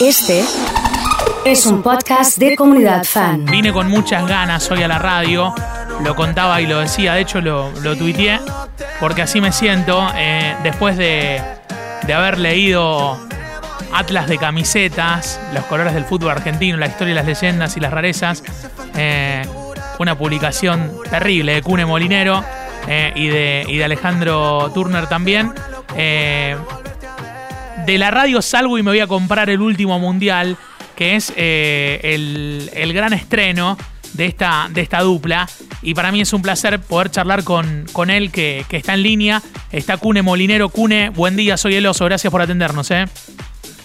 Este es un podcast de comunidad fan. Vine con muchas ganas hoy a la radio, lo contaba y lo decía, de hecho lo, lo tuiteé, porque así me siento eh, después de, de haber leído Atlas de camisetas, los colores del fútbol argentino, la historia y las leyendas y las rarezas. eh, una publicación terrible de Cune Molinero eh, y, de, y Alejandro Turner también. Eh, de la radio salgo y me voy a comprar el último mundial, que es eh, el, el gran estreno de esta, de esta dupla. Y para mí es un placer poder charlar con, con él, que, que está en línea. Está Cune Molinero. Cune, buen día, soy el oso. Gracias por atendernos. ¿eh?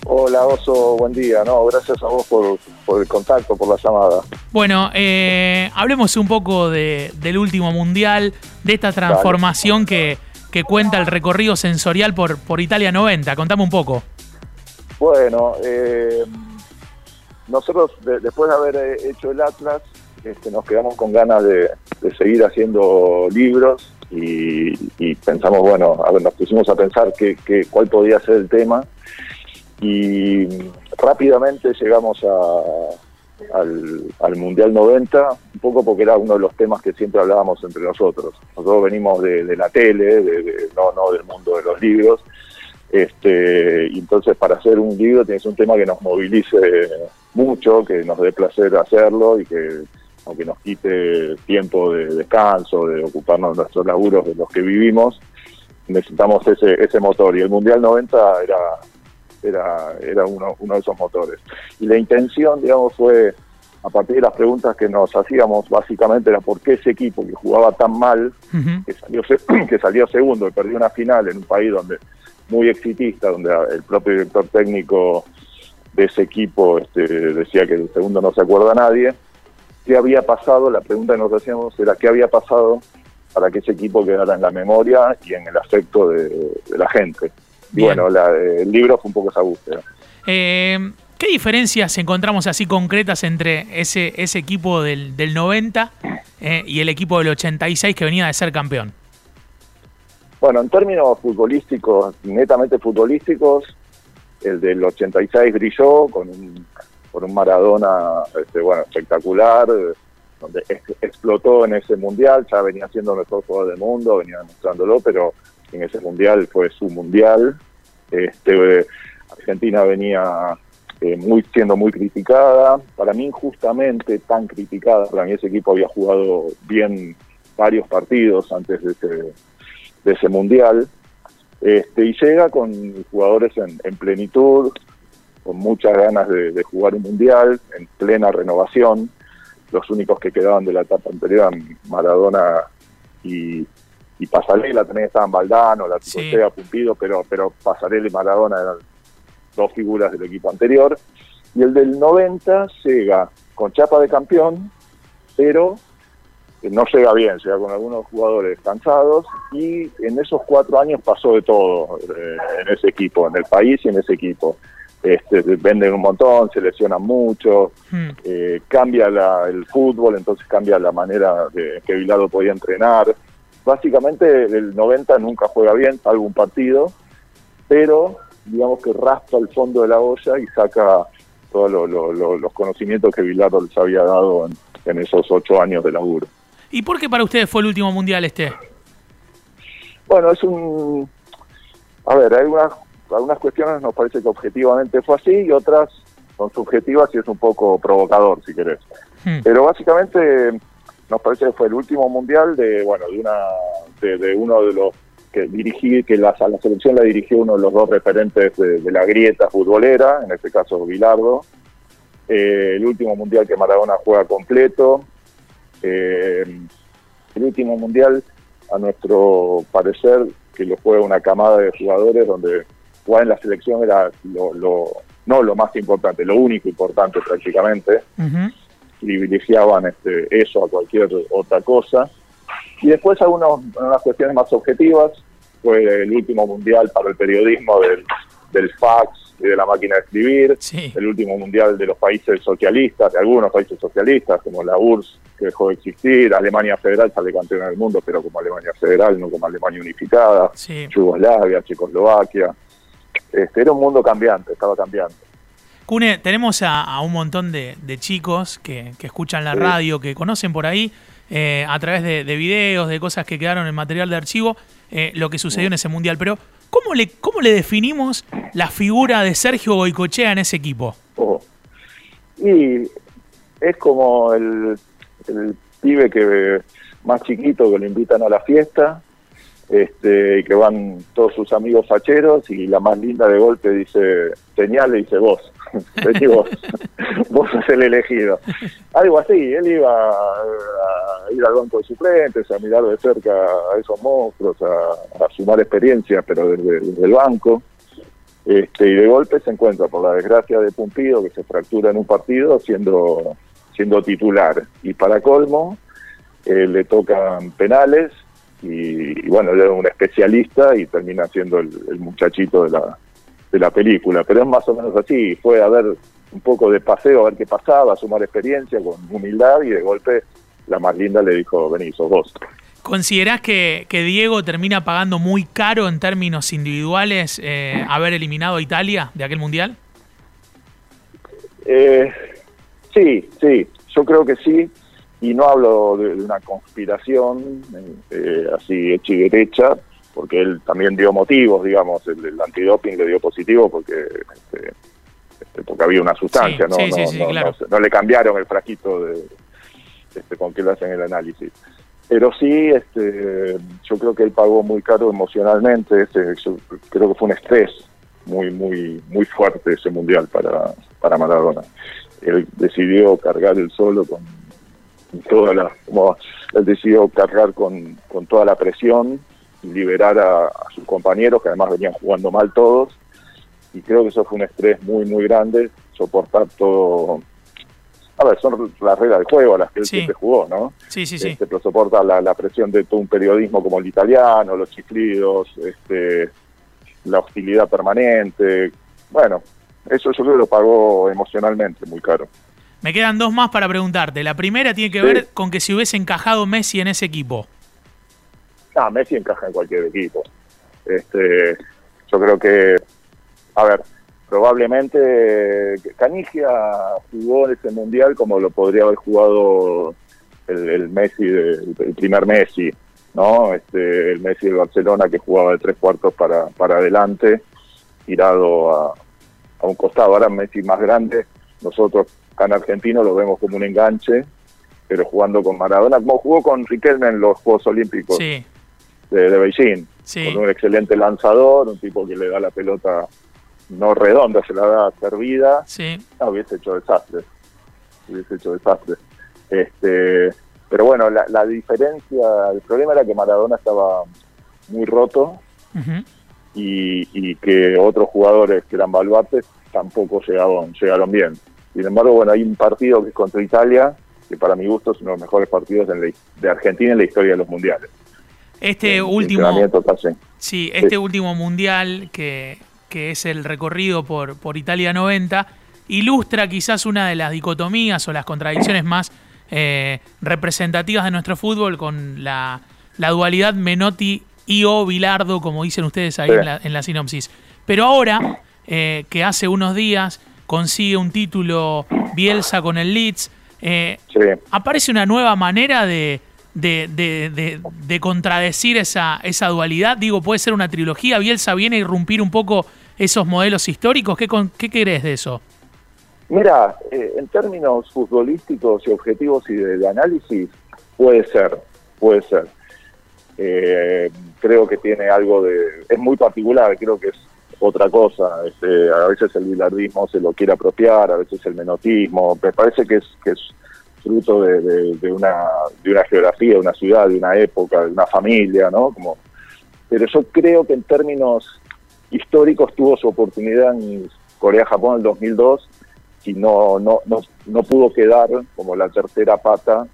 Hola Oso, buen día. No, gracias a vos por, por el contacto, por la llamada. Bueno, eh, hablemos un poco de, del último mundial, de esta transformación que, que cuenta el recorrido sensorial por, por Italia 90. Contame un poco. Bueno, eh, nosotros de- después de haber eh, hecho el Atlas, este, nos quedamos con ganas de, seguir haciendo libros y, pensamos, bueno, a ver, nos pusimos a pensar que, cuál podía ser el tema y rápidamente llegamos a, al, al Mundial 90, un poco porque era uno de los temas que siempre hablábamos entre nosotros. Nosotros venimos de, la tele, de- de- no, no del mundo de los libros, este, y entonces para hacer un libro tienes un tema que nos movilice mucho, que nos dé placer hacerlo y que aunque nos quite tiempo de descanso, de ocuparnos de nuestros laburos de los que vivimos, necesitamos ese, ese motor. Y el Mundial 90 era, era, era uno, uno de esos motores. Y la intención, digamos, fue, a partir de las preguntas que nos hacíamos, básicamente era por qué ese equipo que jugaba tan mal, que salió, que salió segundo y perdió una final en un país donde muy exitista, donde el propio director técnico de ese equipo este, decía que el segundo no se acuerda nadie, ¿qué había pasado? La pregunta que nos hacíamos era ¿qué había pasado para que ese equipo quedara en la memoria y en el afecto de, de la gente? Y bueno, la- el libro fue un poco esa búsqueda. Eh, ¿Qué diferencias encontramos así concretas entre ese, ese equipo del, del 90 eh, y el equipo del 86 que venía de ser campeón? Bueno, en términos futbolísticos, netamente futbolísticos, el del 86 brilló con un, con un Maradona este, bueno, espectacular, donde ex- explotó en ese mundial, ya venía siendo el mejor jugador del mundo, venía demostrándolo, pero en ese mundial fue su mundial. Este, Argentina venía eh, muy siendo muy criticada, para mí injustamente tan criticada, para mí ese equipo había jugado bien varios partidos antes de ese, de ese mundial, este, y llega con jugadores en, en plenitud, con muchas ganas de, de jugar un mundial, en plena renovación. Los únicos que quedaban de la etapa anterior eran Maradona y, y Pasarela, también estaban Valdano, la Sí. Ticosea, Pumpido, pero, pero Pasarela y Maradona eran dos figuras del equipo anterior. Y el del 90 llega con chapa de campeón, pero eh, no llega bien, llega con algunos jugadores cansados y en esos cuatro años pasó de todo eh, en ese equipo, en el país y en ese equipo. Este, venden un montón, se lesionan mucho, Hmm. eh, cambia la- el fútbol, entonces cambia la manera de que Bilardo podía entrenar. Básicamente el 90 nunca juega bien, salvo un partido, pero digamos que raspa el fondo de la olla y saca todos lo- lo- lo- los conocimientos que Bilardo les había dado en, en esos ocho años de laburo. ¿Y por qué para ustedes fue el último mundial este? Bueno, es un... A ver, hay algunas, algunas cuestiones nos parece que objetivamente fue así y otras son subjetivas y es un poco provocador, si querés. Hmm. Pero básicamente nos parece que fue el último mundial de, bueno, de una de, de uno de los que dirigí, que la, la selección la dirigió uno de los dos referentes de, la grieta futbolera, en este caso Bilardo. Eh, el último mundial que Maradona juega completo. Eh, el último mundial, a nuestro parecer, que lo juega una camada de jugadores donde jugar en la selección era lo, no lo más importante, lo único importante prácticamente. Privilegiaban este, eso a cualquier otra cosa. Y después algunos, unas cuestiones más objetivas, fue el último mundial para el periodismo del, del fax y de la máquina de escribir, Sí. el último mundial de los países socialistas, de algunos países socialistas, como la URSS, que dejó de existir, Alemania Federal sale campeona del mundo, pero como Alemania Federal, no como Alemania Unificada, Sí. Yugoslavia, Checoslovaquia. Este, era un mundo cambiante, estaba cambiando. Cune, tenemos a, un montón de, chicos que, escuchan la radio, que conocen por ahí, eh, a través de, videos, de cosas que quedaron en material de archivo, eh, lo que sucedió en ese mundial. Pero, ¿cómo le, ¿cómo le definimos la figura de Sergio Goicochea en ese equipo? Oh. Y es como el, el pibe que más chiquito que lo invitan a la fiesta este, y que van todos sus amigos facheros y la más linda de golpe dice, señale, dice vos, vos, vos sos el elegido. Algo así, él iba a, ir al banco de suplentes, a mirar de cerca a esos monstruos, a, sumar experiencia, pero desde, el banco. Este, y de golpe se encuentra, por la desgracia de Pumpido, que se fractura en un partido siendo, siendo titular. Y para colmo, eh, le tocan penales y, bueno, era un especialista y termina siendo el, muchachito de la, de la película. Pero es más o menos así, fue a ver un poco de paseo, a ver qué pasaba, a sumar experiencia con humildad y de golpe la más linda le dijo, vení, sos vos. ¿Considerás que, que Diego termina pagando muy caro en términos individuales eh, haber eliminado a Italia de aquel mundial? Eh, sí, sí, yo creo que sí y no hablo de, una conspiración eh, así hecha y derecha, porque él también dio motivos, digamos, el, antidoping le dio positivo porque este, este, porque había una sustancia, ¿no? no, le cambiaron el frasquito de, este, con que le hacen el análisis. Pero sí, este, yo creo que él pagó muy caro emocionalmente, este, yo creo que fue un estrés muy, muy, muy fuerte ese mundial para, para Maradona. Él decidió cargar el solo con toda la, como él decidió cargar con, con toda la presión liberar a, sus compañeros que además venían jugando mal todos. Y creo que eso fue un estrés muy muy grande soportar todo. A ver son las reglas del juego a las que él siempre jugó no sí sí sí. Este, pero soporta la, la, presión de todo un periodismo como el italiano los chiflidos este la hostilidad permanente. Bueno eso yo creo que lo pagó emocionalmente muy caro. Me quedan dos más para preguntarte. La primera tiene que ver con que si hubiese encajado Messi en ese equipo. Ah, Messi encaja en cualquier equipo. Este, yo creo que, a ver, probablemente Canigia jugó ese mundial como lo podría haber jugado el, Messi, el, primer Messi, ¿no? Este, el Messi de Barcelona que jugaba de tres cuartos para, para adelante, tirado a, a un costado. Ahora Messi más grande, nosotros acá en Argentina lo vemos como un enganche, pero jugando con Maradona, como jugó con Riquelme en los Juegos Olímpicos de, Beijing, con un excelente lanzador, un tipo que le da la pelota no redonda, se la da servida, no, hubiese hecho desastre, hubiese hecho desastre. Este, pero bueno, la, diferencia, el problema era que Maradona estaba muy roto y, y, que otros jugadores que eran baluartes tampoco llegaron, llegaron bien. Sin embargo, bueno, hay un partido que es contra Italia, que para mi gusto es uno de los mejores partidos de Argentina en la historia de los mundiales. Este último, sí, este último mundial que, que es el recorrido por, por Italia 90 ilustra quizás una de las dicotomías o las contradicciones más eh, representativas de nuestro fútbol con la, la dualidad Menotti y o Bilardo, como dicen ustedes ahí en, la, en, la, sinopsis. Pero ahora, eh, que hace unos días consigue un título Bielsa con el Leeds. Eh, aparece una nueva manera de, de, contradecir esa, esa dualidad. Digo, puede ser una trilogía. Bielsa viene a irrumpir un poco esos modelos históricos. ¿Qué, qué querés de eso? Mira, eh, en términos futbolísticos y objetivos y de, análisis, puede ser, puede ser. Eh, creo que tiene algo de... Es muy particular, creo que es otra cosa. Este, a veces el bilardismo se lo quiere apropiar, a veces el menotismo. Me parece que es, que es fruto de, una, de una geografía, de una ciudad, de una época, de una familia, ¿no? Como, pero yo creo que en términos históricos tuvo su oportunidad en Corea-Japón en el 2002 y no, no, no, no pudo quedar como la tercera pata,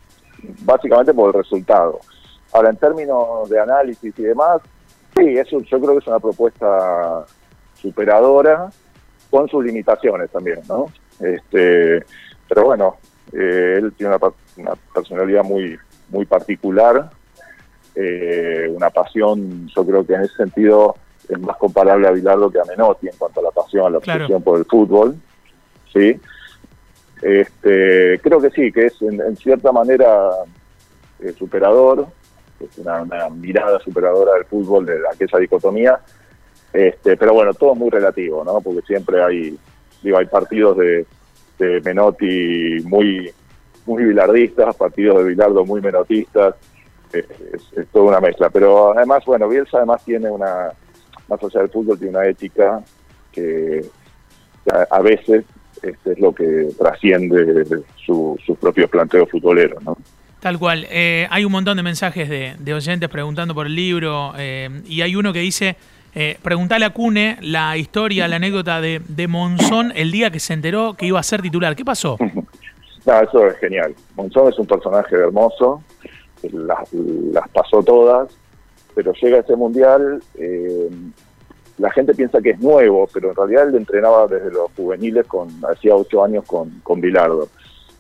básicamente por el resultado. Ahora, en términos de análisis y demás, sí, eso yo creo que es una propuesta superadora con sus limitaciones también, ¿no? Este, pero bueno, eh, él tiene una, personalidad muy, muy particular, eh, una pasión, yo creo que en ese sentido es más comparable a Bilardo que a Menotti en cuanto a la pasión, a la obsesión por el fútbol. ¿sí? Este, creo que sí, que es en, cierta manera eh, superador, es una, mirada superadora del fútbol, de aquella dicotomía, este, pero bueno, todo muy relativo, ¿no? Porque siempre hay, digo, hay partidos de, Menotti muy, muy bilardistas, partidos de Bilardo muy menotistas, es, toda una mezcla. Pero además, bueno, Bielsa además tiene una, más allá del fútbol, tiene una ética que a, veces este, es lo que trasciende sus su propios planteos futboleros, ¿no? Tal cual. Eh, hay un montón de mensajes de, oyentes preguntando por el libro eh, y hay uno que dice, eh, preguntale a Cune la historia, la anécdota de, de Monzón el día que se enteró que iba a ser titular. ¿Qué pasó? no, eso es genial. Monzón es un personaje hermoso, las, las pasó todas, pero llega ese mundial, eh, la gente piensa que es nuevo, pero en realidad él entrenaba desde los juveniles, con hacía ocho años con, con Bilardo.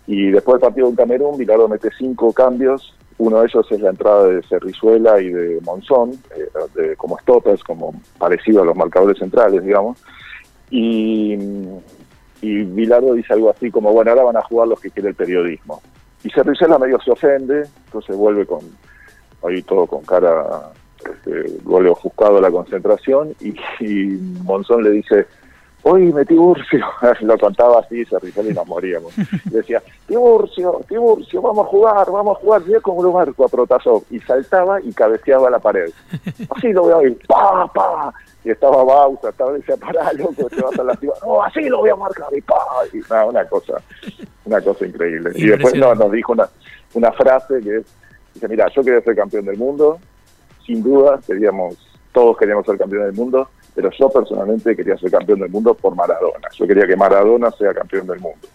Y después del partido en Camerún, Bilardo mete cinco cambios. Uno de ellos es la entrada de Cerrizuela y de Monzón, eh, como stoppers, como parecido a los marcadores centrales, digamos. Y, y Bilardo dice algo así como, bueno, ahora van a jugar los que quiere el periodismo. Y Cerrizuela medio se ofende, entonces vuelve con ahí todo con cara, este, vuelve ofuscado la concentración y Monzón le dice, hoy me Tiburcio, lo contaba así, se rizó y nos moríamos. decía, Tiburcio, Tiburcio, vamos a jugar, vamos a jugar, bien como lo marco a Protasov. Y saltaba y cabeceaba la pared. Así lo voy a ver, pa, pa. Y estaba Bausa, estaba decía, pará, loco, te vas a lastimar. No, así lo voy a marcar, y pa. Y nada, una cosa, una cosa increíble. Y después no, nos dijo una, una frase que es, dice, mira, yo quería ser campeón del mundo, sin duda, queríamos, todos queríamos ser campeón del mundo, pero yo personalmente quería ser campeón del mundo por Maradona. Yo quería que Maradona sea campeón del mundo.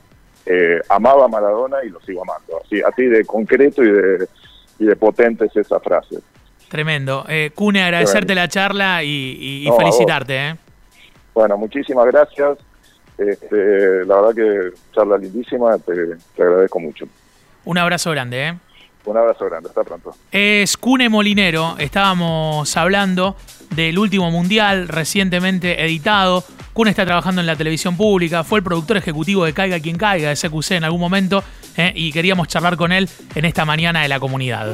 Eh, amaba a Maradona y lo sigo amando. Así, así de concreto y de, y de potente es esa frase. Tremendo. Eh, Cune, agradecerte la charla y, felicitarte. Eh. Bueno, muchísimas gracias. Este, la verdad que charla lindísima, te, te agradezco mucho. Un abrazo grande. ¿eh? Un abrazo grande, hasta pronto. Es Cune Molinero, estábamos hablando del último mundial recientemente editado. Cune está trabajando en la televisión pública, fue el productor ejecutivo de Caiga quien caiga, de CQC en algún momento, eh, y queríamos charlar con él en esta mañana de la comunidad.